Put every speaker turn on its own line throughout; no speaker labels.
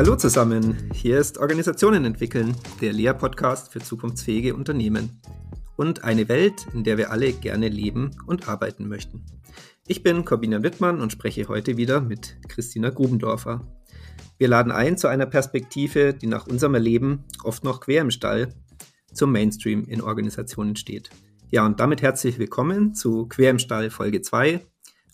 Hallo zusammen, hier ist Organisationen entwickeln, der Lehrpodcast für zukunftsfähige Unternehmen und eine Welt, in der wir alle gerne leben und arbeiten möchten. Ich bin Corbina Wittmann und spreche heute wieder mit Christina Grubendorfer. Wir laden ein zu einer Perspektive, die nach unserem Erleben oft noch quer im Stall zum Mainstream in Organisationen steht. Ja, und damit herzlich willkommen zu Quer im Stall Folge 2.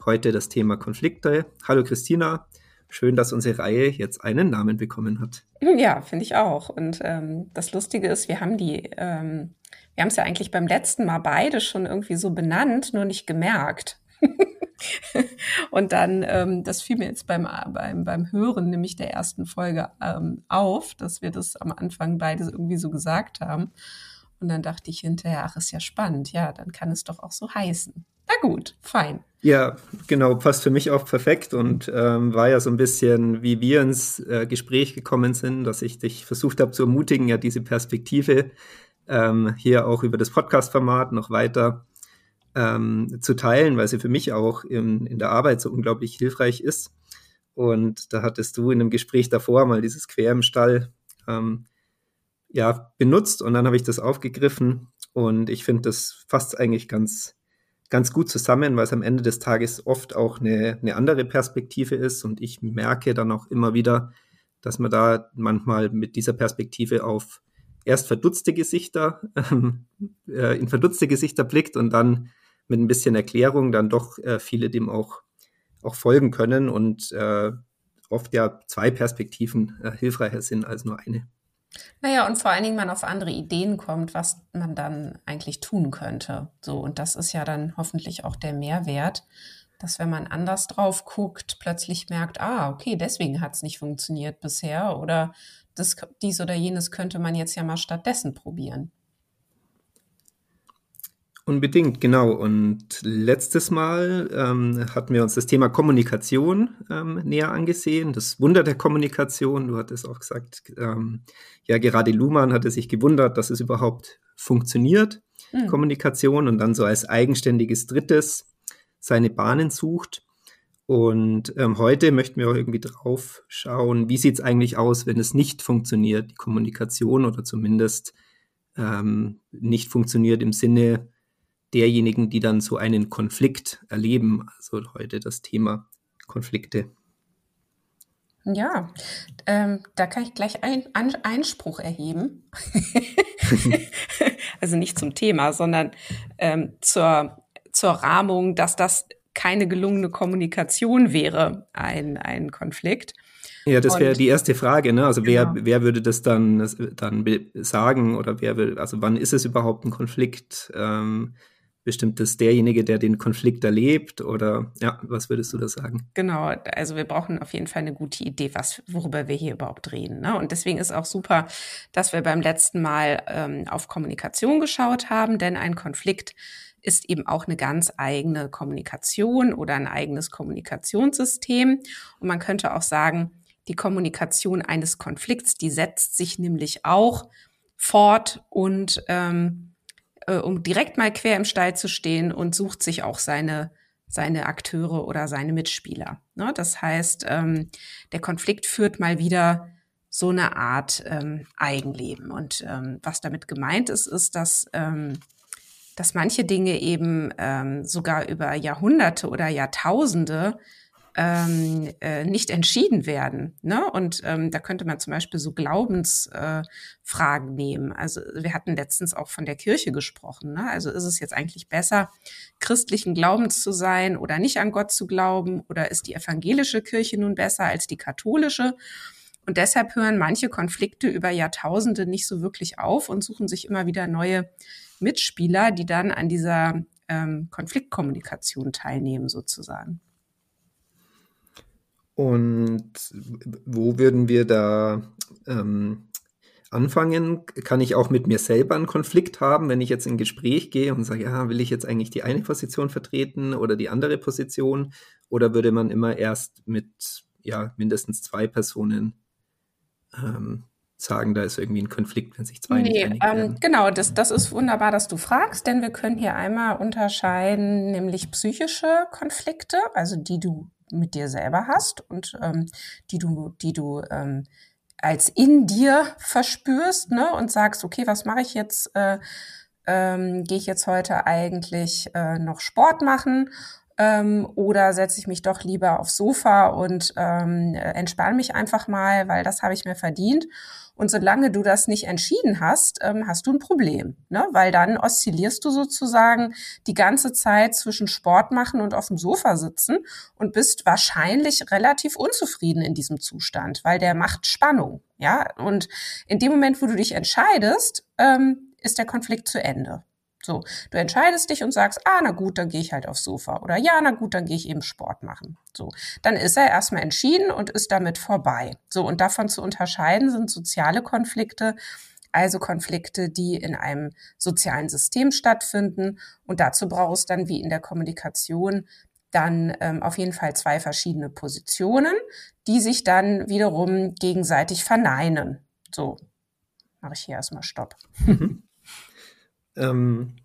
Heute das Thema Konflikte. Hallo Christina, schön, dass unsere Reihe jetzt einen Namen bekommen hat.
Ja, finde ich auch. Und ähm, das Lustige ist, wir haben die, ähm, wir haben es ja eigentlich beim letzten Mal beide schon irgendwie so benannt, nur nicht gemerkt. und dann, ähm, das fiel mir jetzt beim, beim, beim Hören nämlich der ersten Folge ähm, auf, dass wir das am Anfang beide irgendwie so gesagt haben. Und dann dachte ich hinterher, ach, ist ja spannend, ja, dann kann es doch auch so heißen. Na gut, fein.
Ja, genau, passt für mich auch perfekt und ähm, war ja so ein bisschen, wie wir ins äh, Gespräch gekommen sind, dass ich dich versucht habe zu ermutigen, ja diese Perspektive ähm, hier auch über das Podcast-Format noch weiter ähm, zu teilen, weil sie für mich auch in, in der Arbeit so unglaublich hilfreich ist. Und da hattest du in einem Gespräch davor mal dieses Quer im Stall ähm, ja, benutzt und dann habe ich das aufgegriffen und ich finde, das fasst eigentlich ganz, ganz gut zusammen, weil es am Ende des Tages oft auch eine, eine andere Perspektive ist und ich merke dann auch immer wieder, dass man da manchmal mit dieser Perspektive auf erst verdutzte Gesichter, äh, in verdutzte Gesichter blickt und dann mit ein bisschen Erklärung dann doch äh, viele dem auch, auch folgen können und äh, oft ja zwei Perspektiven äh, hilfreicher sind als nur eine.
Naja, und vor allen Dingen man auf andere Ideen kommt, was man dann eigentlich tun könnte. So, und das ist ja dann hoffentlich auch der Mehrwert, dass wenn man anders drauf guckt, plötzlich merkt, ah, okay, deswegen hat es nicht funktioniert bisher oder das, dies oder jenes könnte man jetzt ja mal stattdessen probieren.
Unbedingt, genau. Und letztes Mal ähm, hatten wir uns das Thema Kommunikation ähm, näher angesehen, das Wunder der Kommunikation. Du hattest auch gesagt, ähm, ja, gerade Luhmann hatte sich gewundert, dass es überhaupt funktioniert, mhm. Kommunikation, und dann so als eigenständiges Drittes seine Bahnen sucht. Und ähm, heute möchten wir auch irgendwie drauf schauen, wie sieht es eigentlich aus, wenn es nicht funktioniert, die Kommunikation oder zumindest ähm, nicht funktioniert im Sinne, derjenigen, die dann so einen Konflikt erleben. Also heute das Thema Konflikte.
Ja, ähm, da kann ich gleich ein, ein, Einspruch erheben. also nicht zum Thema, sondern ähm, zur, zur Rahmung, dass das keine gelungene Kommunikation wäre, ein, ein Konflikt.
Ja, das wäre die erste Frage, ne? Also wer, genau. wer würde das dann, dann sagen oder wer will, also wann ist es überhaupt ein Konflikt? Ähm, bestimmt ist derjenige, der den Konflikt erlebt oder ja, was würdest du da sagen?
Genau, also wir brauchen auf jeden Fall eine gute Idee, was, worüber wir hier überhaupt reden. Ne? Und deswegen ist auch super, dass wir beim letzten Mal ähm, auf Kommunikation geschaut haben, denn ein Konflikt ist eben auch eine ganz eigene Kommunikation oder ein eigenes Kommunikationssystem. Und man könnte auch sagen, die Kommunikation eines Konflikts, die setzt sich nämlich auch fort und ähm, äh, um direkt mal quer im Stall zu stehen und sucht sich auch seine seine Akteure oder seine Mitspieler. Ne? Das heißt, ähm, der Konflikt führt mal wieder so eine Art ähm, Eigenleben. Und ähm, was damit gemeint ist, ist, dass, ähm, dass manche Dinge eben ähm, sogar über Jahrhunderte oder Jahrtausende ähm, äh, nicht entschieden werden. Ne? Und ähm, da könnte man zum Beispiel so Glaubensfragen äh, nehmen. Also wir hatten letztens auch von der Kirche gesprochen. Ne? Also ist es jetzt eigentlich besser, christlichen Glaubens zu sein oder nicht an Gott zu glauben? Oder ist die evangelische Kirche nun besser als die katholische? Und deshalb hören manche Konflikte über Jahrtausende nicht so wirklich auf und suchen sich immer wieder neue Mitspieler, die dann an dieser ähm, Konfliktkommunikation teilnehmen, sozusagen.
Und wo würden wir da ähm, anfangen? Kann ich auch mit mir selber einen Konflikt haben, wenn ich jetzt in ein Gespräch gehe und sage, ja, will ich jetzt eigentlich die eine Position vertreten oder die andere Position? Oder würde man immer erst mit ja, mindestens zwei Personen ähm, sagen, da ist irgendwie ein Konflikt, wenn sich zwei nee, nicht
ähm, Genau, das, das ist wunderbar, dass du fragst, denn wir können hier einmal unterscheiden, nämlich psychische Konflikte, also die du mit dir selber hast und ähm, die du, die du ähm, als in dir verspürst ne, und sagst, okay, was mache ich jetzt? Äh, ähm, Gehe ich jetzt heute eigentlich äh, noch Sport machen ähm, oder setze ich mich doch lieber aufs Sofa und ähm, entspanne mich einfach mal, weil das habe ich mir verdient. Und solange du das nicht entschieden hast, ähm, hast du ein Problem, ne? weil dann oszillierst du sozusagen die ganze Zeit zwischen Sport machen und auf dem Sofa sitzen und bist wahrscheinlich relativ unzufrieden in diesem Zustand, weil der macht Spannung. Ja, und in dem Moment, wo du dich entscheidest, ähm, ist der Konflikt zu Ende. So, du entscheidest dich und sagst, ah, na gut, dann gehe ich halt aufs Sofa. Oder ja, na gut, dann gehe ich eben Sport machen. So, dann ist er erstmal entschieden und ist damit vorbei. So, und davon zu unterscheiden sind soziale Konflikte, also Konflikte, die in einem sozialen System stattfinden. Und dazu brauchst dann wie in der Kommunikation dann ähm, auf jeden Fall zwei verschiedene Positionen, die sich dann wiederum gegenseitig verneinen. So, mache ich hier erstmal Stopp.
Ähm,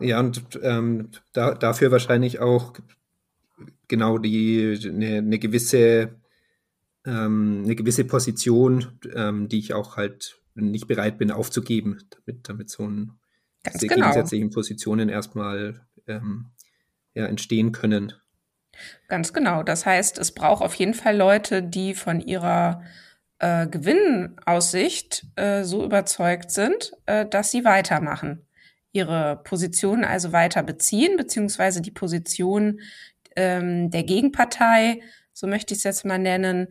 ja, und ähm, da, dafür wahrscheinlich auch genau die eine, eine gewisse ähm, eine gewisse Position, ähm, die ich auch halt nicht bereit bin aufzugeben, damit, damit so ein Ganz diese genau. gegensätzlichen Positionen erstmal ähm, ja, entstehen können.
Ganz genau. Das heißt, es braucht auf jeden Fall Leute, die von ihrer äh, Gewinnaussicht äh, so überzeugt sind, äh, dass sie weitermachen, ihre Position also weiter beziehen, beziehungsweise die Position ähm, der Gegenpartei, so möchte ich es jetzt mal nennen,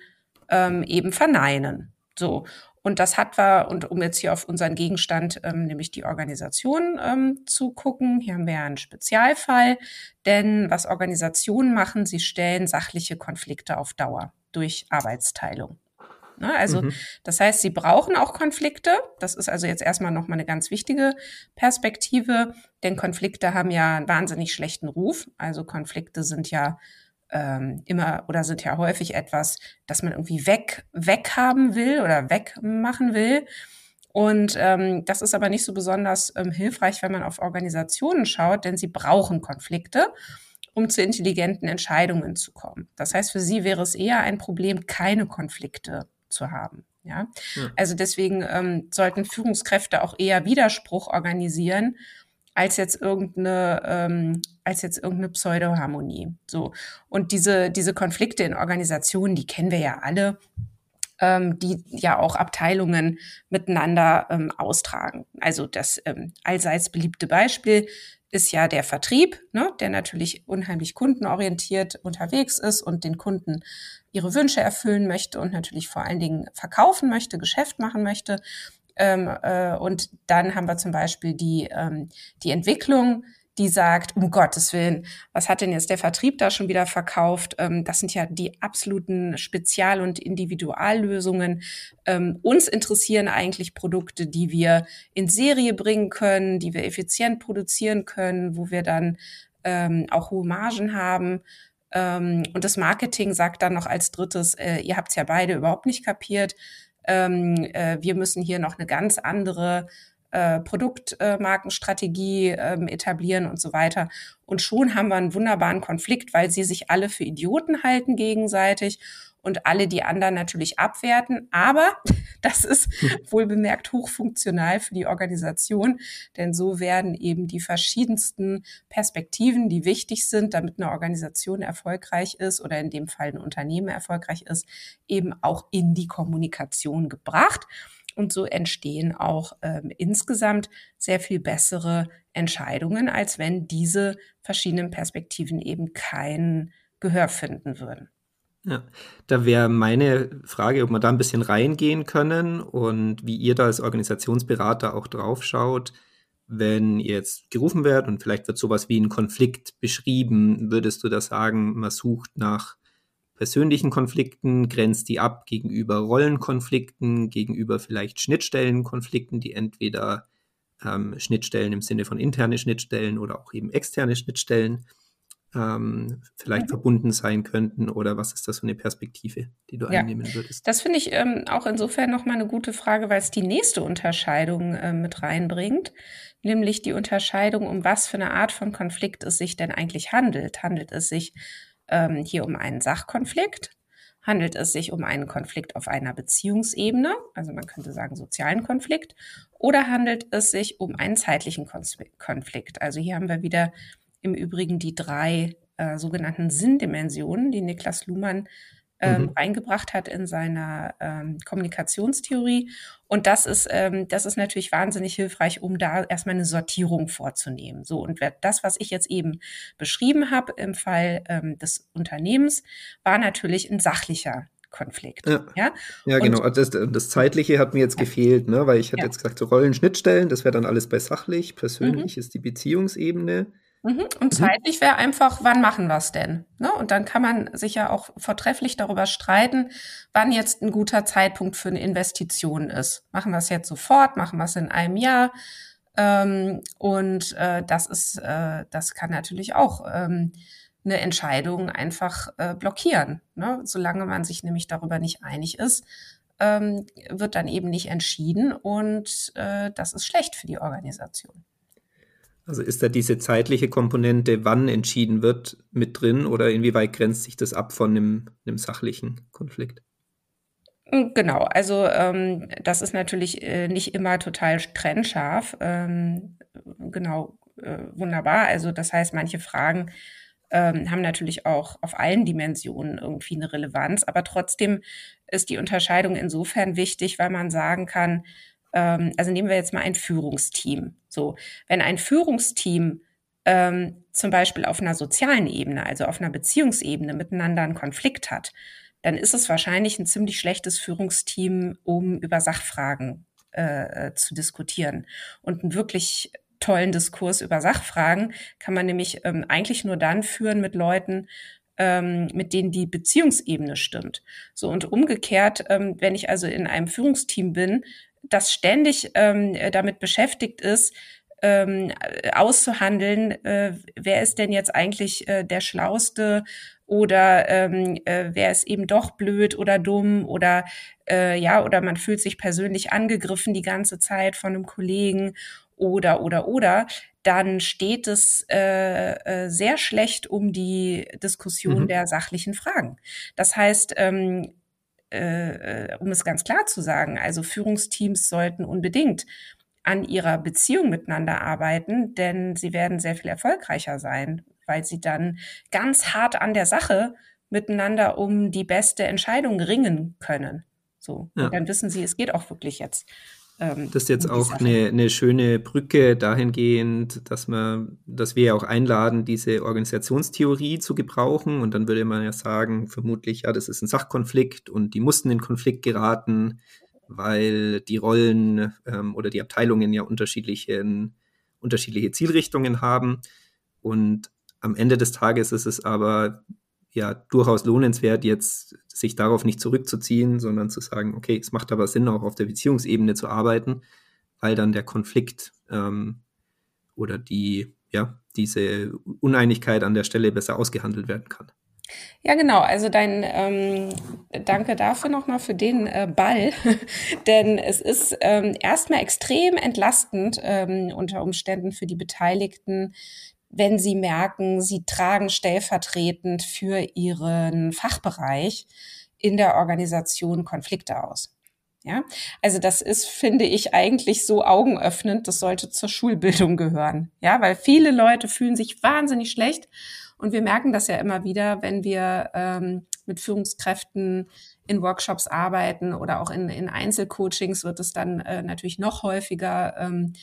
ähm, eben verneinen. So. Und das hat wir, und um jetzt hier auf unseren Gegenstand, ähm, nämlich die Organisation ähm, zu gucken, hier haben wir ja einen Spezialfall, denn was Organisationen machen, sie stellen sachliche Konflikte auf Dauer durch Arbeitsteilung. Ne? Also mhm. das heißt, sie brauchen auch Konflikte. Das ist also jetzt erstmal nochmal eine ganz wichtige Perspektive, denn Konflikte haben ja einen wahnsinnig schlechten Ruf. Also Konflikte sind ja ähm, immer oder sind ja häufig etwas, das man irgendwie weg weghaben will oder wegmachen will. Und ähm, das ist aber nicht so besonders ähm, hilfreich, wenn man auf Organisationen schaut, denn sie brauchen Konflikte um zu intelligenten Entscheidungen zu kommen. Das heißt, für sie wäre es eher ein Problem, keine Konflikte zu haben. Ja, ja. also deswegen ähm, sollten Führungskräfte auch eher Widerspruch organisieren als jetzt irgendeine ähm, als jetzt irgendeine Pseudoharmonie. So und diese diese Konflikte in Organisationen, die kennen wir ja alle ähm, die ja auch Abteilungen miteinander ähm, austragen. Also das ähm, allseits beliebte Beispiel ist ja der Vertrieb, ne, der natürlich unheimlich kundenorientiert unterwegs ist und den Kunden ihre Wünsche erfüllen möchte und natürlich vor allen Dingen verkaufen möchte, Geschäft machen möchte. Ähm, äh, und dann haben wir zum Beispiel die, ähm, die Entwicklung, die sagt, um Gottes Willen, was hat denn jetzt der Vertrieb da schon wieder verkauft? Ähm, das sind ja die absoluten Spezial- und Individuallösungen. Ähm, uns interessieren eigentlich Produkte, die wir in Serie bringen können, die wir effizient produzieren können, wo wir dann ähm, auch hohe Margen haben. Ähm, und das Marketing sagt dann noch als drittes, äh, ihr habt es ja beide überhaupt nicht kapiert. Ähm, äh, wir müssen hier noch eine ganz andere äh, Produktmarkenstrategie äh, ähm, etablieren und so weiter. Und schon haben wir einen wunderbaren Konflikt, weil sie sich alle für Idioten halten gegenseitig und alle die anderen natürlich abwerten. Aber das ist wohl bemerkt hochfunktional für die Organisation, denn so werden eben die verschiedensten Perspektiven, die wichtig sind, damit eine Organisation erfolgreich ist oder in dem Fall ein Unternehmen erfolgreich ist, eben auch in die Kommunikation gebracht. Und so entstehen auch ähm, insgesamt sehr viel bessere Entscheidungen, als wenn diese verschiedenen Perspektiven eben kein Gehör finden würden.
Ja, da wäre meine Frage, ob wir da ein bisschen reingehen können und wie ihr da als Organisationsberater auch drauf schaut, wenn ihr jetzt gerufen werdet und vielleicht wird sowas wie ein Konflikt beschrieben, würdest du da sagen, man sucht nach persönlichen Konflikten, grenzt die ab gegenüber Rollenkonflikten, gegenüber vielleicht Schnittstellenkonflikten, die entweder ähm, Schnittstellen im Sinne von interne Schnittstellen oder auch eben externe Schnittstellen ähm, vielleicht mhm. verbunden sein könnten oder was ist das für eine Perspektive, die du ja, einnehmen würdest?
Das finde ich ähm, auch insofern nochmal eine gute Frage, weil es die nächste Unterscheidung äh, mit reinbringt, nämlich die Unterscheidung, um was für eine Art von Konflikt es sich denn eigentlich handelt. Handelt es sich ähm, hier um einen Sachkonflikt? Handelt es sich um einen Konflikt auf einer Beziehungsebene, also man könnte sagen sozialen Konflikt, oder handelt es sich um einen zeitlichen Konflikt? Also hier haben wir wieder im Übrigen die drei äh, sogenannten Sinndimensionen, die Niklas Luhmann ähm, mhm. reingebracht hat in seiner ähm, Kommunikationstheorie. Und das ist, ähm, das ist natürlich wahnsinnig hilfreich, um da erstmal eine Sortierung vorzunehmen. So, und das, was ich jetzt eben beschrieben habe im Fall ähm, des Unternehmens, war natürlich ein sachlicher Konflikt.
Ja, ja? ja genau. Das, das, Zeitliche hat mir jetzt ja. gefehlt, ne? weil ich hatte ja. jetzt gesagt, so Rollenschnittstellen, das wäre dann alles bei sachlich. Persönlich mhm. ist die Beziehungsebene.
Mhm. Und mhm. zeitlich wäre einfach, wann machen wir es denn? Ne? Und dann kann man sich ja auch vortrefflich darüber streiten, wann jetzt ein guter Zeitpunkt für eine Investition ist. Machen wir es jetzt sofort? Machen wir es in einem Jahr? Ähm, und äh, das ist, äh, das kann natürlich auch ähm, eine Entscheidung einfach äh, blockieren. Ne? Solange man sich nämlich darüber nicht einig ist, ähm, wird dann eben nicht entschieden und äh, das ist schlecht für die Organisation.
Also ist da diese zeitliche Komponente, wann entschieden wird, mit drin oder inwieweit grenzt sich das ab von einem, einem sachlichen Konflikt?
Hm, genau, also ähm, das ist natürlich äh, nicht immer total trennscharf. Ähm, genau, äh, wunderbar. Also das heißt, manche Fragen ähm, haben natürlich auch auf allen Dimensionen irgendwie eine Relevanz, aber trotzdem ist die Unterscheidung insofern wichtig, weil man sagen kann, ähm, also nehmen wir jetzt mal ein Führungsteam. So, wenn ein Führungsteam ähm, zum Beispiel auf einer sozialen Ebene, also auf einer Beziehungsebene miteinander einen Konflikt hat, dann ist es wahrscheinlich ein ziemlich schlechtes Führungsteam, um über Sachfragen äh, äh zu diskutieren. Und einen wirklich tollen Diskurs über Sachfragen kann man nämlich ähm, eigentlich nur dann führen mit Leuten, ähm, mit denen die Beziehungsebene stimmt. So und umgekehrt, ähm, wenn ich also in einem Führungsteam bin, das ständig ähm, damit beschäftigt ist, ähm, auszuhandeln, äh, wer ist denn jetzt eigentlich äh, der Schlauste oder ähm, äh, wer ist eben doch blöd oder dumm oder äh, ja, oder man fühlt sich persönlich angegriffen die ganze Zeit von einem Kollegen oder oder oder, dann steht es äh, äh, sehr schlecht um die Diskussion mhm. der sachlichen Fragen. Das heißt, ähm, äh, um es ganz klar zu sagen, also Führungsteams sollten unbedingt an ihrer Beziehung miteinander arbeiten, denn sie werden sehr viel erfolgreicher sein, weil sie dann ganz hart an der Sache miteinander um die beste Entscheidung ringen können. So. Ja. Dann wissen sie, es geht auch wirklich jetzt
ähm, das ist jetzt auch eine, eine, schöne Brücke dahingehend, dass man, dass wir ja auch einladen, diese Organisationstheorie zu gebrauchen. Und dann würde man ja sagen, vermutlich, ja, das ist ein Sachkonflikt und die mussten in Konflikt geraten, weil die Rollen ähm, oder die Abteilungen ja unterschiedliche, unterschiedliche Zielrichtungen haben. Und am Ende des Tages ist es aber ja durchaus lohnenswert, jetzt sich darauf nicht zurückzuziehen, sondern zu sagen, okay, es macht aber Sinn, auch auf der Beziehungsebene zu arbeiten, weil dann der Konflikt ähm, oder die, ja, diese Uneinigkeit an der Stelle besser ausgehandelt werden kann.
Ja, genau. Also dein ähm, Danke dafür nochmal für den äh, Ball, denn es ist ähm, erstmal extrem entlastend ähm, unter Umständen für die Beteiligten, wenn sie merken, sie tragen stellvertretend für ihren Fachbereich in der Organisation Konflikte aus. Ja, also das ist, finde ich, eigentlich so augenöffnend. Das sollte zur Schulbildung gehören. Ja, weil viele Leute fühlen sich wahnsinnig schlecht. Und wir merken das ja immer wieder, wenn wir ähm, mit Führungskräften in Workshops arbeiten oder auch in, in Einzelcoachings wird es dann äh, natürlich noch häufiger ähm,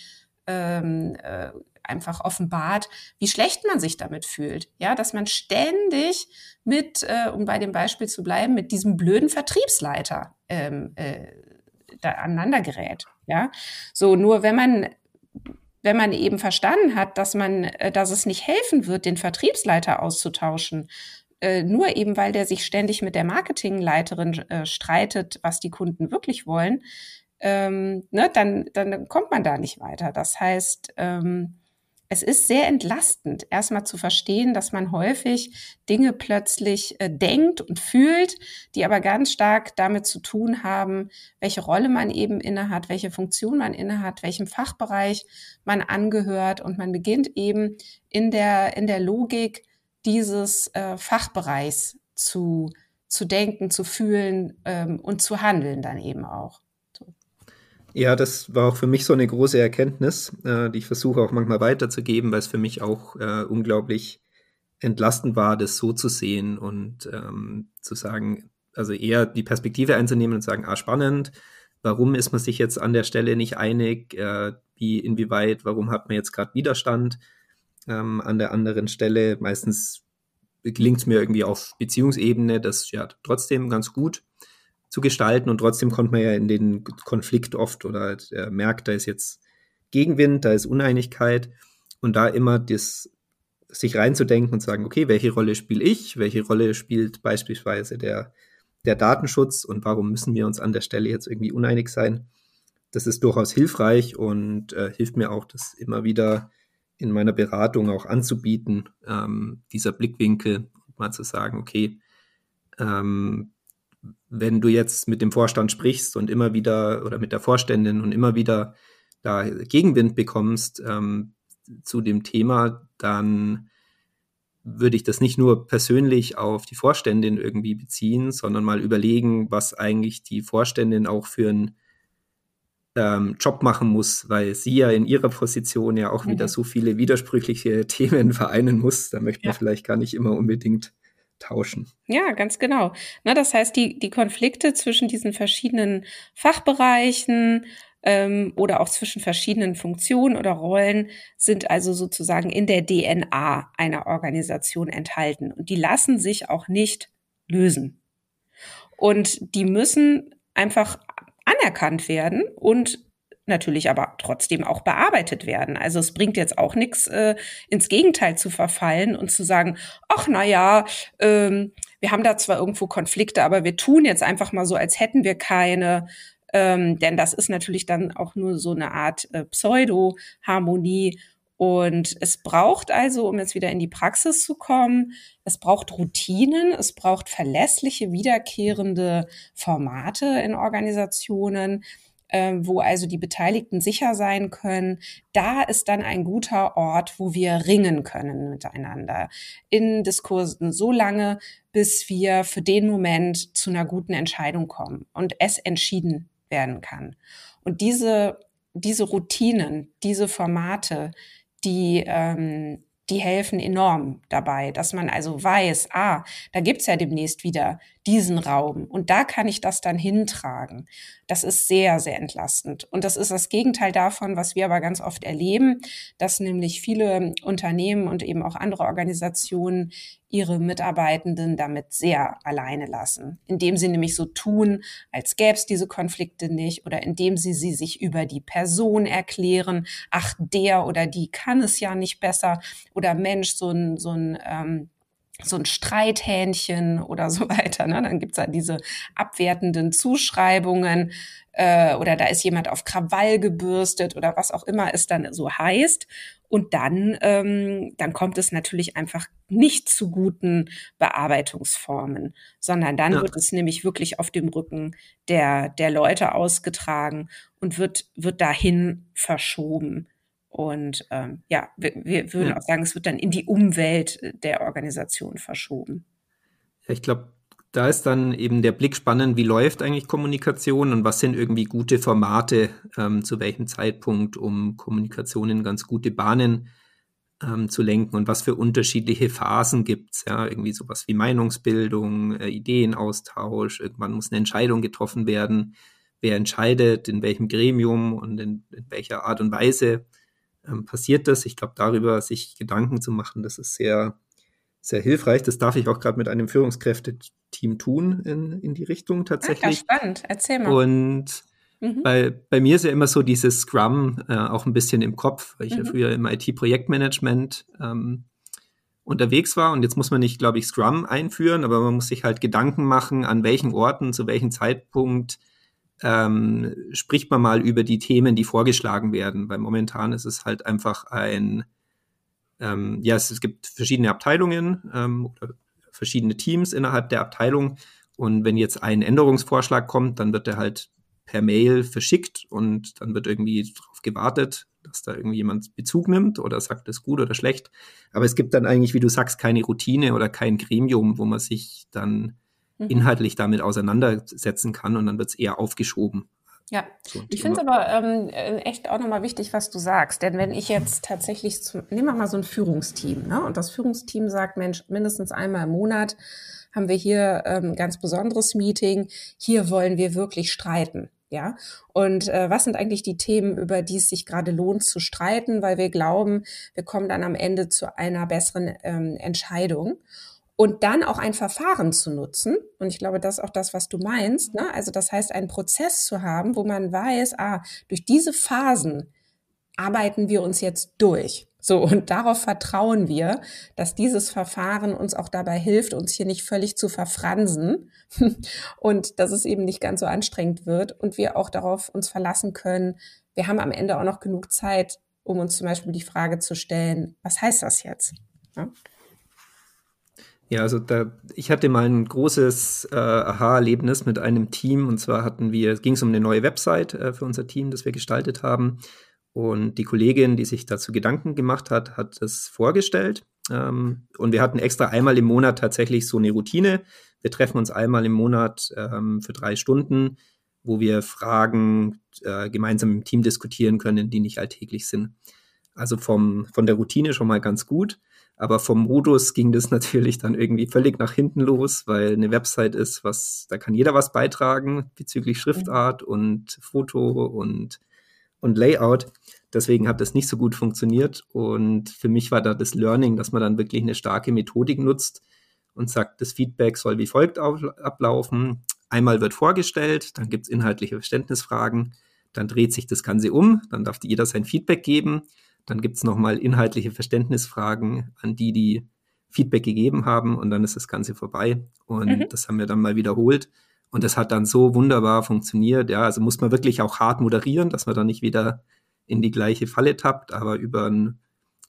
ähm, äh, einfach offenbart, wie schlecht man sich damit fühlt. Ja, dass man ständig mit, äh, um bei dem Beispiel zu bleiben, mit diesem blöden Vertriebsleiter ähm, äh, da aneinander gerät. Ja, so nur wenn man wenn man eben verstanden hat, dass man, äh, dass es nicht helfen wird, den Vertriebsleiter auszutauschen, äh, nur eben weil der sich ständig mit der Marketingleiterin äh, streitet, was die Kunden wirklich wollen, ähm, ne, dann, dann kommt man da nicht weiter. Das heißt, ähm, es ist sehr entlastend, erstmal zu verstehen, dass man häufig Dinge plötzlich äh, denkt und fühlt, die aber ganz stark damit zu tun haben, welche Rolle man eben innehat, welche Funktion man innehat, welchem Fachbereich man angehört und man beginnt eben in der, in der Logik dieses äh, Fachbereichs zu zu denken, zu fühlen ähm, und zu handeln dann eben auch.
Ja, das war auch für mich so eine große Erkenntnis, äh, die ich versuche auch manchmal weiterzugeben, weil es für mich auch äh, unglaublich entlastend war, das so zu sehen und ähm, zu sagen, also eher die Perspektive einzunehmen und sagen, ah, spannend, warum ist man sich jetzt an der Stelle nicht einig, äh, wie, inwieweit, warum hat man jetzt gerade Widerstand ähm, an der anderen Stelle. Meistens gelingt es mir irgendwie auf Beziehungsebene, das ja trotzdem ganz gut zu gestalten und trotzdem kommt man ja in den Konflikt oft oder merkt, da ist jetzt Gegenwind, da ist Uneinigkeit und da immer das sich reinzudenken und sagen, okay, welche Rolle spiele ich, welche Rolle spielt beispielsweise der, der Datenschutz und warum müssen wir uns an der Stelle jetzt irgendwie uneinig sein. Das ist durchaus hilfreich und äh, hilft mir auch, das immer wieder in meiner Beratung auch anzubieten, ähm, dieser Blickwinkel, mal zu sagen, okay, ähm, wenn du jetzt mit dem Vorstand sprichst und immer wieder oder mit der Vorständin und immer wieder da Gegenwind bekommst ähm, zu dem Thema, dann würde ich das nicht nur persönlich auf die Vorständin irgendwie beziehen, sondern mal überlegen, was eigentlich die Vorständin auch für ein ähm, Job machen muss, weil sie ja in ihrer Position ja auch mhm. wieder so viele widersprüchliche Themen vereinen muss. Da möchte man ja. vielleicht gar nicht immer unbedingt tauschen.
Ja, ganz genau. Na, das heißt, die, die Konflikte zwischen diesen verschiedenen Fachbereichen ähm, oder auch zwischen verschiedenen Funktionen oder Rollen sind also sozusagen in der DNA einer Organisation enthalten. Und die lassen sich auch nicht lösen. Und die müssen einfach anerkannt werden und natürlich aber trotzdem auch bearbeitet werden. Also es bringt jetzt auch nichts, äh, ins Gegenteil zu verfallen und zu sagen, ach na ja, ähm, wir haben da zwar irgendwo Konflikte, aber wir tun jetzt einfach mal so, als hätten wir keine. Ähm, denn das ist natürlich dann auch nur so eine Art äh, Pseudo-Harmonie und es braucht also, um jetzt wieder in die Praxis zu kommen, es braucht Routinen, es braucht verlässliche, wiederkehrende Formate in Organisationen, wo also die Beteiligten sicher sein können. Da ist dann ein guter Ort, wo wir ringen können miteinander in Diskursen so lange, bis wir für den Moment zu einer guten Entscheidung kommen und es entschieden werden kann. Und diese, diese Routinen, diese Formate, die, ähm, die helfen enorm dabei, dass man also weiß, ah, da gibt's ja demnächst wieder diesen Raum und da kann ich das dann hintragen. Das ist sehr, sehr entlastend. Und das ist das Gegenteil davon, was wir aber ganz oft erleben, dass nämlich viele Unternehmen und eben auch andere Organisationen ihre Mitarbeitenden damit sehr alleine lassen, indem sie nämlich so tun, als gäbe es diese Konflikte nicht oder indem sie sie sich über die Person erklären, ach, der oder die kann es ja nicht besser oder Mensch, so ein, so ein ähm, so ein Streithähnchen oder so weiter. Ne? Dann gibt's da diese abwertenden Zuschreibungen äh, oder da ist jemand auf Krawall gebürstet oder was auch immer es dann so heißt. Und dann, ähm, dann kommt es natürlich einfach nicht zu guten Bearbeitungsformen, sondern dann ja. wird es nämlich wirklich auf dem Rücken der, der Leute ausgetragen und wird, wird dahin verschoben. Und ähm, ja, wir, wir würden ja. auch sagen, es wird dann in die Umwelt der Organisation verschoben.
Ja, ich glaube, da ist dann eben der Blick spannend, wie läuft eigentlich Kommunikation und was sind irgendwie gute Formate, ähm, zu welchem Zeitpunkt, um Kommunikation in ganz gute Bahnen ähm, zu lenken und was für unterschiedliche Phasen gibt es. Ja, irgendwie sowas wie Meinungsbildung, äh, Ideenaustausch, irgendwann muss eine Entscheidung getroffen werden, wer entscheidet, in welchem Gremium und in, in welcher Art und Weise ähm, passiert das. Ich glaube, darüber sich Gedanken zu machen, das ist sehr, sehr hilfreich. Das darf ich auch gerade mit einem Führungskräfteteam tun in, in die Richtung tatsächlich.
Ah, spannend, erzähl mal.
Und mhm. bei, bei mir ist ja immer so dieses Scrum äh, auch ein bisschen im Kopf, weil ich mhm. ja früher im IT-Projektmanagement ähm, unterwegs war und jetzt muss man nicht, glaube ich, Scrum einführen, aber man muss sich halt Gedanken machen, an welchen Orten, zu welchem Zeitpunkt ähm, spricht man mal über die Themen, die vorgeschlagen werden, weil momentan ist es halt einfach ein, ähm, ja, es, es, gibt verschiedene Abteilungen ähm, oder verschiedene Teams innerhalb der Abteilung und wenn jetzt ein Änderungsvorschlag kommt, dann wird der halt per Mail verschickt und dann wird irgendwie darauf gewartet, dass da irgendwie jemand Bezug nimmt oder sagt, das ist gut oder schlecht. Aber es gibt dann eigentlich, wie du sagst, keine Routine oder kein Gremium, wo man sich dann mhm. inhaltlich damit auseinandersetzen kann und dann wird es eher aufgeschoben.
Ja, so ich finde es aber ähm, äh, echt auch nochmal wichtig, was du sagst. Denn wenn ich jetzt tatsächlich, zum, nehmen wir mal so ein Führungsteam, ne? und das Führungsteam sagt, Mensch, mindestens einmal im Monat haben wir hier ähm, ganz besonderes Meeting, hier wollen wir wirklich streiten. Ja, und äh, was sind eigentlich die Themen, über die es sich gerade lohnt zu streiten, weil wir glauben, wir kommen dann am Ende zu einer besseren ähm, Entscheidung und dann auch ein Verfahren zu nutzen. Und ich glaube, das ist auch das, was du meinst. Ne? Also das heißt, einen Prozess zu haben, wo man weiß, ah, durch diese Phasen arbeiten wir uns jetzt durch. So, und darauf vertrauen wir, dass dieses Verfahren uns auch dabei hilft, uns hier nicht völlig zu verfransen und dass es eben nicht ganz so anstrengend wird und wir auch darauf uns verlassen können. Wir haben am Ende auch noch genug Zeit, um uns zum Beispiel die Frage zu stellen, was heißt das jetzt? Ja?
Ja, also da, ich hatte mal ein großes äh, Aha-Erlebnis mit einem Team und zwar hatten wir, ging es um eine neue Website äh, für unser Team, das wir gestaltet haben und die Kollegin, die sich dazu Gedanken gemacht hat, hat es vorgestellt. Ähm, und wir hatten extra einmal im Monat tatsächlich so eine Routine. Wir treffen uns einmal im Monat ähm, für drei Stunden, wo wir Fragen äh, gemeinsam im Team diskutieren können, die nicht alltäglich sind. Also vom, von der Routine schon mal ganz gut. Aber vom Modus ging das natürlich dann irgendwie völlig nach hinten los, weil eine Website ist, was, da kann jeder was beitragen bezüglich Schriftart und Foto und und Layout. Deswegen hat das nicht so gut funktioniert. Und für mich war da das Learning, dass man dann wirklich eine starke Methodik nutzt und sagt, das Feedback soll wie folgt ablaufen. Einmal wird vorgestellt, dann gibt es inhaltliche Verständnisfragen, dann dreht sich das Ganze um, dann darf jeder sein Feedback geben, dann gibt es nochmal inhaltliche Verständnisfragen an die, die Feedback gegeben haben und dann ist das Ganze vorbei. Und mhm. das haben wir dann mal wiederholt. Und das hat dann so wunderbar funktioniert. Ja, also muss man wirklich auch hart moderieren, dass man dann nicht wieder in die gleiche Falle tappt. Aber über ein,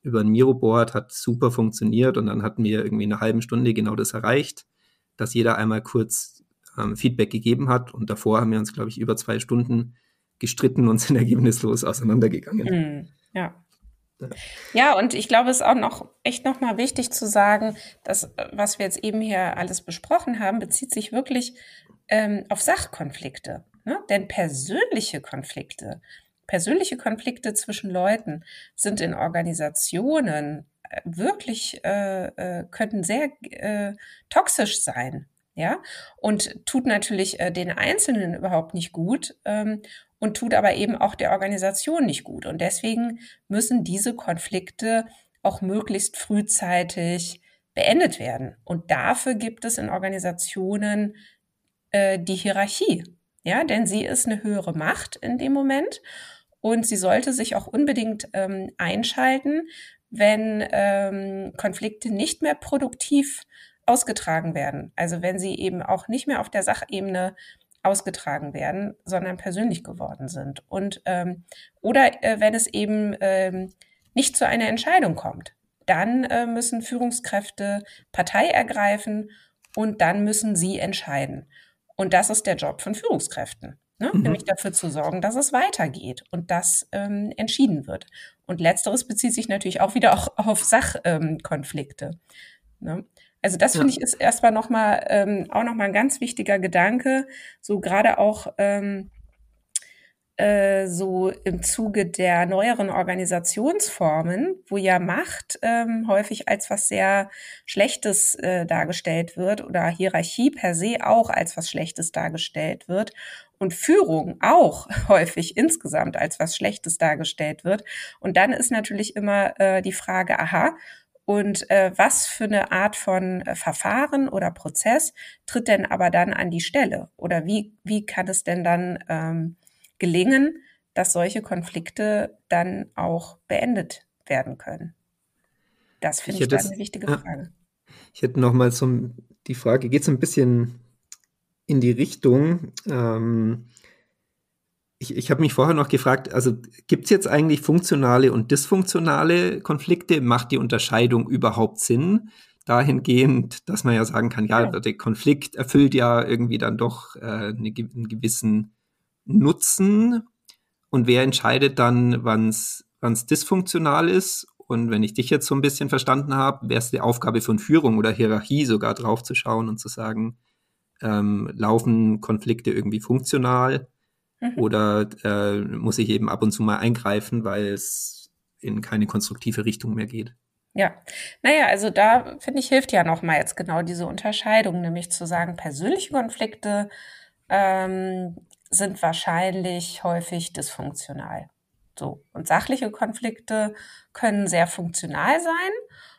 über ein Miro-Board hat super funktioniert. Und dann hatten wir irgendwie in einer halben Stunde genau das erreicht, dass jeder einmal kurz ähm, Feedback gegeben hat. Und davor haben wir uns, glaube ich, über zwei Stunden gestritten und sind ergebnislos auseinandergegangen.
Mm, ja. Ja, und ich glaube, es ist auch noch echt nochmal wichtig zu sagen, dass was wir jetzt eben hier alles besprochen haben, bezieht sich wirklich ähm, auf Sachkonflikte. Ne? Denn persönliche Konflikte, persönliche Konflikte zwischen Leuten sind in Organisationen äh, wirklich, äh, äh, können sehr äh, toxisch sein. Ja, und tut natürlich äh, den Einzelnen überhaupt nicht gut ähm, und tut aber eben auch der Organisation nicht gut. Und deswegen müssen diese Konflikte auch möglichst frühzeitig beendet werden. Und dafür gibt es in Organisationen äh, die Hierarchie. Ja, denn sie ist eine höhere Macht in dem Moment und sie sollte sich auch unbedingt ähm, einschalten, wenn ähm, Konflikte nicht mehr produktiv ausgetragen werden. Also wenn sie eben auch nicht mehr auf der Sachebene ausgetragen werden, sondern persönlich geworden sind. Und ähm, oder äh, wenn es eben ähm, nicht zu einer Entscheidung kommt, dann äh, müssen Führungskräfte Partei ergreifen und dann müssen sie entscheiden. Und das ist der Job von Führungskräften. Ne? Mhm. Nämlich dafür zu sorgen, dass es weitergeht und dass ähm, entschieden wird. Und letzteres bezieht sich natürlich auch wieder auch auf Sachkonflikte. Ne? Also das ja. finde ich ist erstmal nochmal ähm, auch nochmal ein ganz wichtiger Gedanke, so gerade auch ähm, äh, so im Zuge der neueren Organisationsformen, wo ja Macht ähm, häufig als was sehr Schlechtes äh, dargestellt wird oder Hierarchie per se auch als was Schlechtes dargestellt wird und Führung auch häufig insgesamt als was Schlechtes dargestellt wird. Und dann ist natürlich immer äh, die Frage, aha, und äh, was für eine Art von äh, Verfahren oder Prozess tritt denn aber dann an die Stelle? Oder wie, wie kann es denn dann ähm, gelingen, dass solche Konflikte dann auch beendet werden können? Das finde ich, ich dann eine wichtige Frage.
Ich hätte noch mal so die Frage, geht es ein bisschen in die Richtung, ähm, ich, ich habe mich vorher noch gefragt, also gibt es jetzt eigentlich funktionale und dysfunktionale Konflikte? Macht die Unterscheidung überhaupt Sinn? Dahingehend, dass man ja sagen kann, ja, ja. der Konflikt erfüllt ja irgendwie dann doch äh, eine, einen gewissen Nutzen und wer entscheidet dann, wann es dysfunktional ist? Und wenn ich dich jetzt so ein bisschen verstanden habe, wäre es die Aufgabe von Führung oder Hierarchie sogar drauf zu schauen und zu sagen, ähm, laufen Konflikte irgendwie funktional mhm. oder äh, muss ich eben ab und zu mal eingreifen, weil es in keine konstruktive Richtung mehr geht.
Ja, naja, also da finde ich, hilft ja nochmal jetzt genau diese Unterscheidung, nämlich zu sagen, persönliche Konflikte ähm, sind wahrscheinlich häufig dysfunktional. So. Und sachliche Konflikte können sehr funktional sein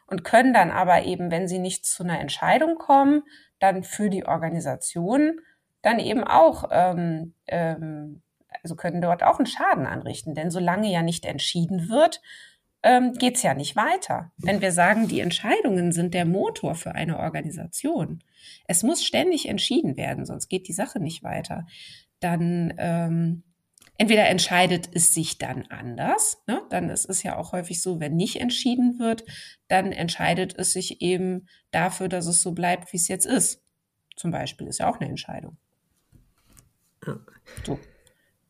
und können dann aber eben, wenn sie nicht zu einer Entscheidung kommen, dann für die Organisation dann eben auch, ähm, ähm, also können dort auch einen Schaden anrichten. Denn solange ja nicht entschieden wird, ähm, geht es ja nicht weiter. Wenn wir sagen, die Entscheidungen sind der Motor für eine Organisation, es muss ständig entschieden werden, sonst geht die Sache nicht weiter, dann ähm, entweder entscheidet es sich dann anders, ne? dann ist es ja auch häufig so, wenn nicht entschieden wird, dann entscheidet es sich eben dafür, dass es so bleibt, wie es jetzt ist. Zum Beispiel ist ja auch eine Entscheidung. So.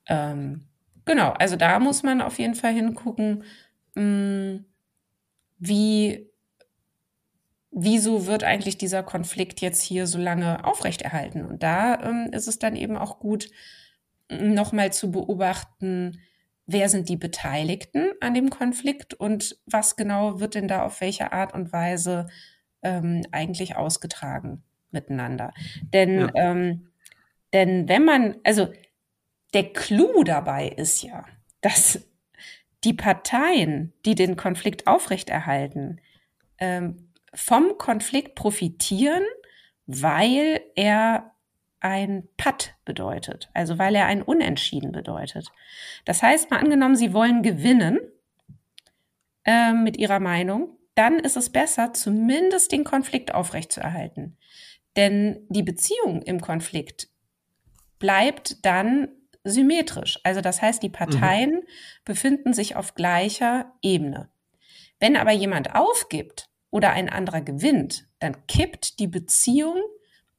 Ähm, genau, also da muss man auf jeden Fall hingucken, mh, hm, wie, wieso wird eigentlich dieser Konflikt jetzt hier so lange aufrechterhalten? Und da ähm, ist es dann eben auch gut, nochmal zu beobachten, wer sind die Beteiligten an dem Konflikt und was genau wird denn da auf welche Art und Weise ähm, eigentlich ausgetragen miteinander. Denn, ja. ähm, denn wenn man, also der Clou dabei ist ja, dass die Parteien, die den Konflikt aufrechterhalten, ähm, vom Konflikt profitieren, weil er ein Patt bedeutet, also weil er ein Unentschieden bedeutet. Das heißt, mal angenommen, Sie wollen gewinnen äh, mit Ihrer Meinung, dann ist es besser, zumindest den Konflikt aufrechtzuerhalten. Denn die Beziehung im Konflikt bleibt dann symmetrisch. Also das heißt, die Parteien mhm. befinden sich auf gleicher Ebene. Wenn aber jemand aufgibt oder ein anderer gewinnt, dann kippt die Beziehung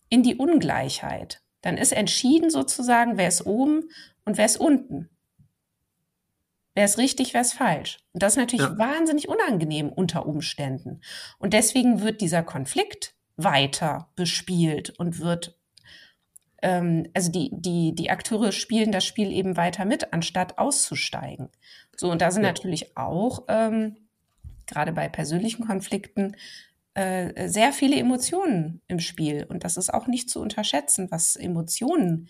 in die Ungleichheit. Dann ist entschieden sozusagen, wer ist oben und wer ist unten. Wer ist richtig, wer ist falsch. Und das ist natürlich ja. wahnsinnig unangenehm unter Umständen. Und deswegen wird dieser Konflikt weiter bespielt und wird, ähm, also die, die, die Akteure spielen das Spiel eben weiter mit, anstatt auszusteigen. So, und da sind ja. natürlich auch, ähm, gerade bei persönlichen Konflikten, äh, sehr viele Emotionen im Spiel. Und das ist auch nicht zu unterschätzen, was Emotionen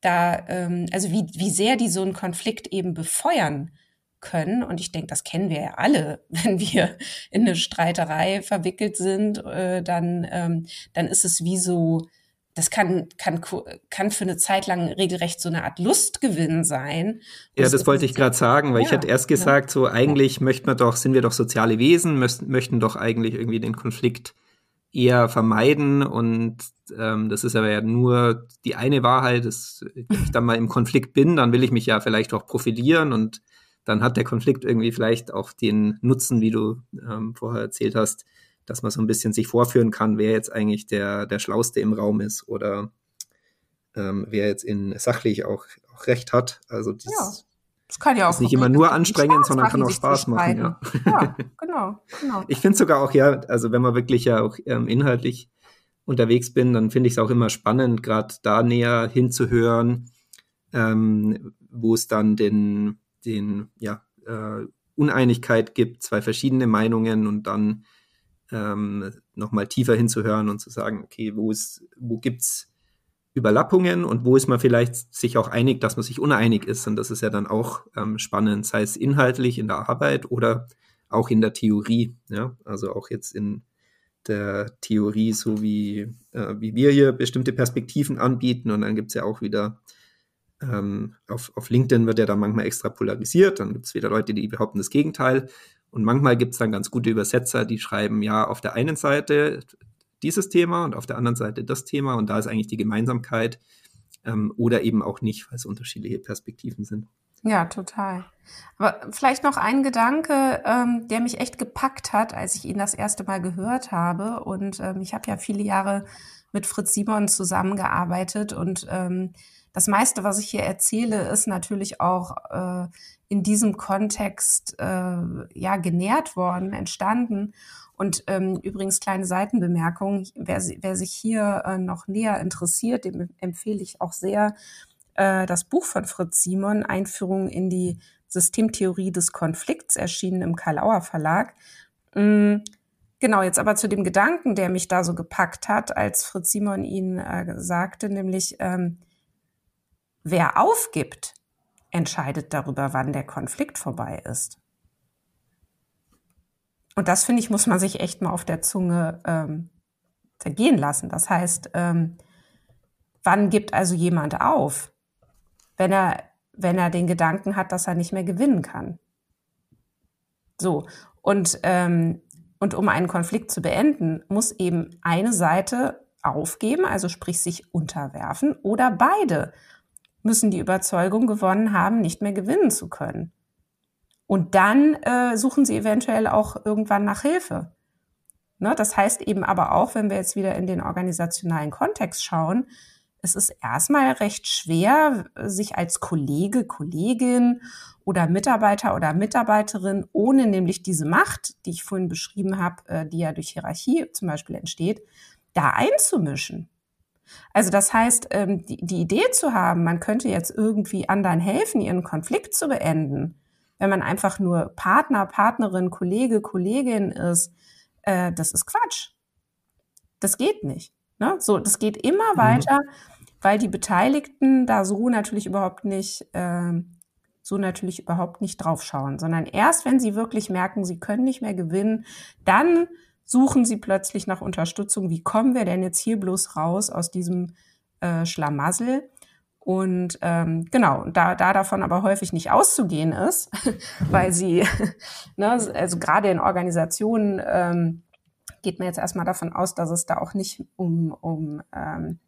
da, ähm, also wie, wie sehr die so einen Konflikt eben befeuern können. Und ich denke, das kennen wir ja alle, wenn wir in eine Streiterei verwickelt sind, äh, dann, ähm, dann ist es wie so, das kann, kann, kann für eine Zeit lang regelrecht so eine Art Lustgewinn sein.
Ja, das wollte ich gerade sagen, weil ja, ich hätte erst gesagt, ja. so eigentlich ja. möchten wir doch, sind wir doch soziale Wesen, möchten, möchten doch eigentlich irgendwie den Konflikt eher vermeiden und ähm, das ist aber ja nur die eine Wahrheit, dass wenn ich dann mal im Konflikt bin, dann will ich mich ja vielleicht auch profilieren und dann hat der Konflikt irgendwie vielleicht auch den Nutzen, wie du ähm, vorher erzählt hast, dass man so ein bisschen sich vorführen kann, wer jetzt eigentlich der, der Schlauste im Raum ist oder ähm, wer jetzt in sachlich auch, auch recht hat. Also das, ja. Das kann ja auch. Ist nicht immer nur anstrengend, sondern kann auch Spaß machen. Ja. ja, genau, genau. Ich finde sogar auch, ja, also wenn man wirklich ja auch ähm, inhaltlich unterwegs bin, dann finde ich es auch immer spannend, gerade da näher hinzuhören, ähm, wo es dann den, den, ja, äh, Uneinigkeit gibt, zwei verschiedene Meinungen und dann ähm, nochmal tiefer hinzuhören und zu sagen, okay, wo wo gibt's Überlappungen und wo ist man vielleicht sich auch einig, dass man sich uneinig ist. Und das ist ja dann auch ähm, spannend, sei es inhaltlich in der Arbeit oder auch in der Theorie. Ja? Also auch jetzt in der Theorie, so wie, äh, wie wir hier bestimmte Perspektiven anbieten. Und dann gibt's ja auch wieder ähm, auf, auf LinkedIn wird ja dann manchmal extra polarisiert. Dann gibt's wieder Leute, die behaupten das Gegenteil. Und manchmal gibt es dann ganz gute Übersetzer, die schreiben ja auf der einen Seite dieses Thema und auf der anderen Seite das Thema und da ist eigentlich die Gemeinsamkeit ähm, oder eben auch nicht, weil es unterschiedliche Perspektiven sind.
Ja, total. Aber vielleicht noch ein Gedanke, ähm, der mich echt gepackt hat, als ich ihn das erste Mal gehört habe. Und ähm, ich habe ja viele Jahre mit Fritz Simon zusammengearbeitet und ähm, das meiste, was ich hier erzähle, ist natürlich auch äh, in diesem Kontext äh, ja genährt worden, entstanden. Und ähm, übrigens kleine Seitenbemerkung, wer, wer sich hier äh, noch näher interessiert, dem empfehle ich auch sehr äh, das Buch von Fritz Simon, Einführung in die Systemtheorie des Konflikts, erschienen im Karl-Auer Verlag. Mhm. Genau, jetzt aber zu dem Gedanken, der mich da so gepackt hat, als Fritz Simon ihn äh, sagte, nämlich ähm, wer aufgibt, entscheidet darüber, wann der Konflikt vorbei ist. Und das, finde ich, muss man sich echt mal auf der Zunge ähm, zergehen lassen. Das heißt, ähm, wann gibt also jemand auf, wenn er, wenn er den Gedanken hat, dass er nicht mehr gewinnen kann? So, und, ähm, und um einen Konflikt zu beenden, muss eben eine Seite aufgeben, also sprich sich unterwerfen, oder beide müssen die Überzeugung gewonnen haben, nicht mehr gewinnen zu können. Und dann äh, suchen sie eventuell auch irgendwann nach Hilfe. Ne? Das heißt eben aber auch, wenn wir jetzt wieder in den organisationalen Kontext schauen, es ist erstmal recht schwer, sich als Kollege, Kollegin oder Mitarbeiter oder Mitarbeiterin ohne nämlich diese Macht, die ich vorhin beschrieben habe, äh, die ja durch Hierarchie zum Beispiel entsteht, da einzumischen. Also das heißt, ähm, die, die Idee zu haben, man könnte jetzt irgendwie anderen helfen, ihren Konflikt zu beenden, wenn man einfach nur Partner, Partnerin, Kollege, Kollegin ist, äh, das ist Quatsch. Das geht nicht. Ne? So, das geht immer mhm. weiter, weil die Beteiligten da so natürlich überhaupt nicht, äh, so natürlich überhaupt nicht draufschauen, sondern erst wenn sie wirklich merken, sie können nicht mehr gewinnen, dann suchen sie plötzlich nach Unterstützung. Wie kommen wir denn jetzt hier bloß raus aus diesem äh, Schlamassel? Und ähm, genau, da, da davon aber häufig nicht auszugehen ist, weil sie, ne, also gerade in Organisationen ähm, geht man jetzt erstmal davon aus, dass es da auch nicht um, um, ähm,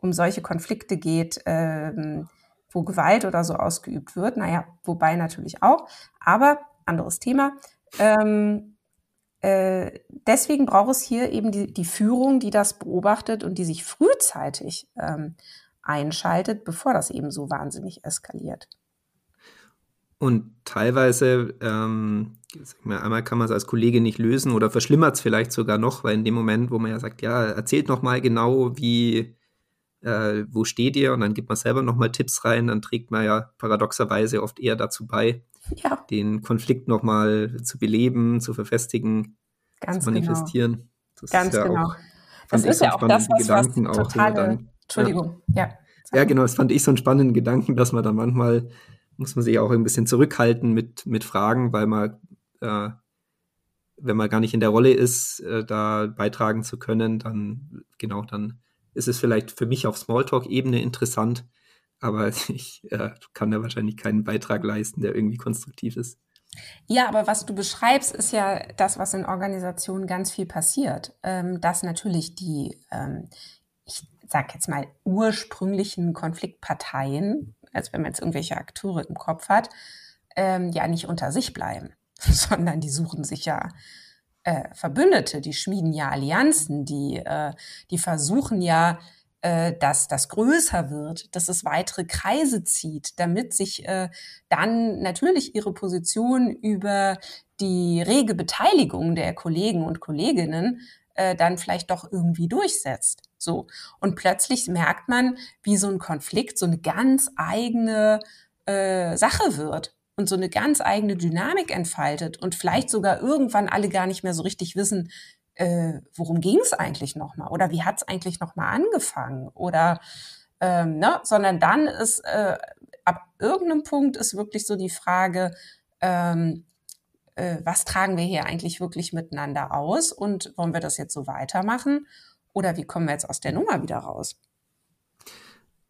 um solche Konflikte geht, ähm, wo Gewalt oder so ausgeübt wird. Naja, wobei natürlich auch, aber anderes Thema. Ähm, äh, deswegen braucht es hier eben die, die Führung, die das beobachtet und die sich frühzeitig ähm, einschaltet, bevor das eben so wahnsinnig eskaliert.
Und teilweise, ähm, mal, einmal kann man es als Kollege nicht lösen oder verschlimmert es vielleicht sogar noch, weil in dem Moment, wo man ja sagt, ja, erzählt noch mal genau, wie, äh, wo steht ihr? Und dann gibt man selber noch mal Tipps rein, dann trägt man ja paradoxerweise oft eher dazu bei, ja. den Konflikt nochmal zu beleben, zu verfestigen, Ganz zu genau. manifestieren. Genau.
Das Ganz ist ja genau. Auch, das ist ja auch das, was, Gedanken was totale, auch, dann, Entschuldigung, ja.
Ja, ja, genau, das fand ich so einen spannenden Gedanken, dass man da manchmal, muss man sich auch ein bisschen zurückhalten mit, mit Fragen, weil man, äh, wenn man gar nicht in der Rolle ist, äh, da beitragen zu können, dann, genau, dann ist es vielleicht für mich auf Smalltalk-Ebene interessant, aber ich äh, kann da wahrscheinlich keinen Beitrag leisten, der irgendwie konstruktiv ist.
Ja, aber was du beschreibst, ist ja das, was in Organisationen ganz viel passiert. Ähm, dass natürlich die, ähm, ich sag jetzt mal, ursprünglichen Konfliktparteien, also wenn man jetzt irgendwelche Akteure im Kopf hat, ähm, ja nicht unter sich bleiben, sondern die suchen sich ja äh, Verbündete, die schmieden ja Allianzen, die, äh, die versuchen ja äh, dass das größer wird, dass es weitere Kreise zieht, damit sich äh, dann natürlich ihre Position über die rege Beteiligung der Kollegen und Kolleginnen äh, dann vielleicht doch irgendwie durchsetzt. So. Und plötzlich merkt man, wie so ein Konflikt so eine ganz eigene äh, Sache wird und so eine ganz eigene Dynamik entfaltet und vielleicht sogar irgendwann alle gar nicht mehr so richtig wissen, äh, worum ging es eigentlich nochmal? Oder wie hat es eigentlich nochmal angefangen? Oder ähm, ne? sondern dann ist äh, ab irgendeinem Punkt ist wirklich so die Frage, ähm, äh, was tragen wir hier eigentlich wirklich miteinander aus und wollen wir das jetzt so weitermachen? Oder wie kommen wir jetzt aus der Nummer wieder raus?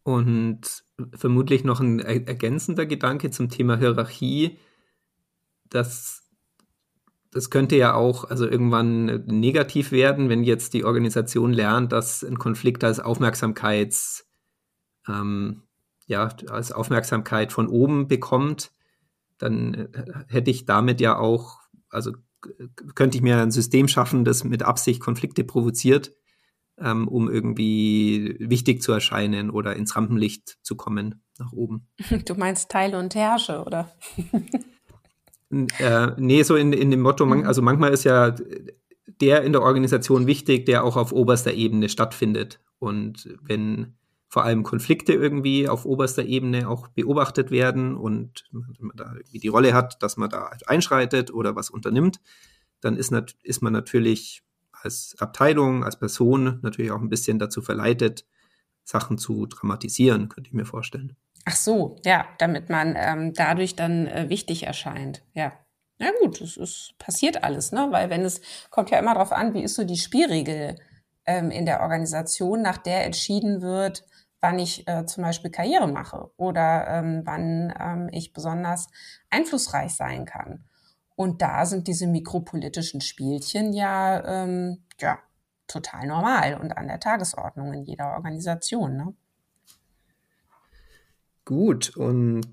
Und vermutlich noch ein ergänzender Gedanke zum Thema Hierarchie, dass das könnte ja auch also irgendwann negativ werden, wenn jetzt die Organisation lernt, dass ein Konflikt als Aufmerksamkeits, ähm, ja, als Aufmerksamkeit von oben bekommt, dann äh, hätte ich damit ja auch, also könnte ich mir ein System schaffen, das mit Absicht Konflikte provoziert, ähm, um irgendwie wichtig zu erscheinen oder ins Rampenlicht zu kommen nach oben.
Du meinst Teile und Herrsche, oder?
Äh, nee, so in, in dem Motto, man, mhm. also manchmal ist ja der in der Organisation wichtig, der auch auf oberster Ebene stattfindet. Und wenn vor allem Konflikte irgendwie auf oberster Ebene auch beobachtet werden und man da irgendwie die Rolle hat, dass man da halt einschreitet oder was unternimmt, dann ist, ist man natürlich als Abteilung, als Person natürlich auch ein bisschen dazu verleitet, Sachen zu dramatisieren, könnte ich mir vorstellen.
Ach so, ja, damit man ähm, dadurch dann äh, wichtig erscheint, ja. Ja gut, es ist passiert alles, ne? Weil wenn es kommt ja immer darauf an, wie ist so die Spielregel ähm, in der Organisation, nach der entschieden wird, wann ich äh, zum Beispiel Karriere mache oder ähm, wann ähm, ich besonders einflussreich sein kann. Und da sind diese mikropolitischen Spielchen ja, ähm, ja total normal und an der Tagesordnung in jeder Organisation. Ne?
Gut, und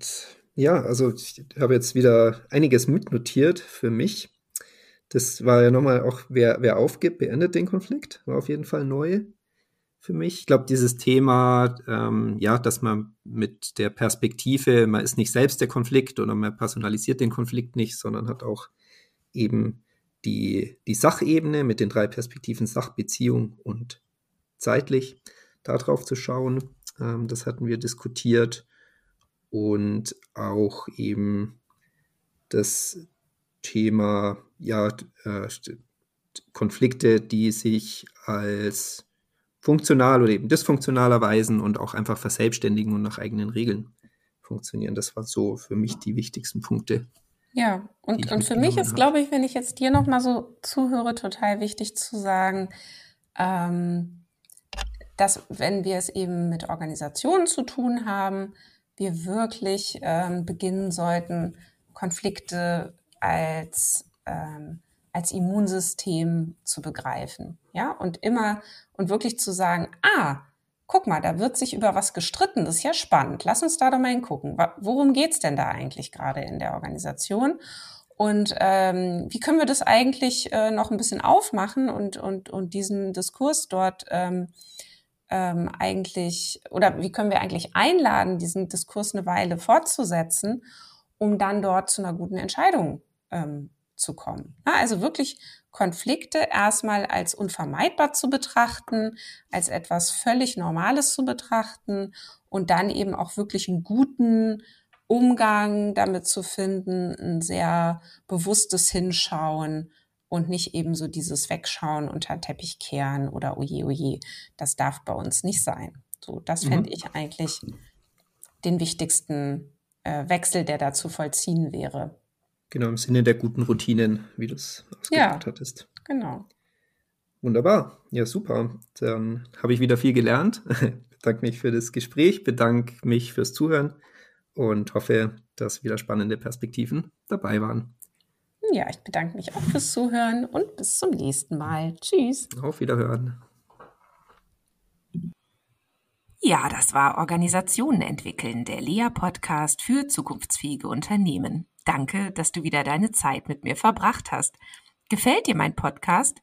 ja, also ich habe jetzt wieder einiges mitnotiert für mich. Das war ja nochmal auch, wer, wer aufgibt, beendet den Konflikt, war auf jeden Fall neu für mich. Ich glaube, dieses Thema, ähm, ja, dass man mit der Perspektive, man ist nicht selbst der Konflikt oder man personalisiert den Konflikt nicht, sondern hat auch eben die, die Sachebene mit den drei Perspektiven Sachbeziehung und zeitlich darauf zu schauen. Ähm, das hatten wir diskutiert und auch eben das Thema, ja, äh, Konflikte, die sich als funktional oder eben dysfunktional erweisen und auch einfach verselbstständigen und nach eigenen Regeln funktionieren. Das waren so für mich die wichtigsten Punkte.
Ja, und, und für mich ist, glaube ich, wenn ich jetzt dir nochmal so zuhöre, total wichtig zu sagen, ähm, dass wenn wir es eben mit Organisationen zu tun haben, wir wirklich ähm, beginnen sollten, Konflikte als, ähm, als Immunsystem zu begreifen. Ja, und immer und wirklich zu sagen, ah, guck mal, da wird sich über was gestritten, das ist ja spannend. Lass uns da doch mal hingucken. Worum geht's denn da eigentlich gerade in der Organisation? Und ähm, wie können wir das eigentlich äh, noch ein bisschen aufmachen und, und, und diesen Diskurs dort ähm, ähm, eigentlich, oder wie können wir eigentlich einladen, diesen Diskurs eine Weile fortzusetzen, um dann dort zu einer guten Entscheidung ähm, zu kommen. Ja, also wirklich Konflikte erstmal als unvermeidbar zu betrachten, als etwas völlig Normales zu betrachten und dann eben auch wirklich einen guten Umgang damit zu finden, ein sehr bewusstes Hinschauen und nicht eben so dieses Wegschauen unter den Teppich kehren oder oje, oje. Das darf bei uns nicht sein. So, das mhm. fände ich eigentlich den wichtigsten äh, Wechsel, der da zu vollziehen wäre.
Genau, im Sinne der guten Routinen, wie du es ausgedrückt ja, hattest.
Genau.
Wunderbar. Ja, super. Dann habe ich wieder viel gelernt. bedanke mich für das Gespräch, bedanke mich fürs Zuhören und hoffe, dass wieder spannende Perspektiven dabei waren.
Ja, ich bedanke mich auch fürs Zuhören und bis zum nächsten Mal. Tschüss.
Auf Wiederhören.
Ja, das war Organisationen entwickeln, der Lea-Podcast für zukunftsfähige Unternehmen. Danke, dass du wieder deine Zeit mit mir verbracht hast. Gefällt dir mein Podcast?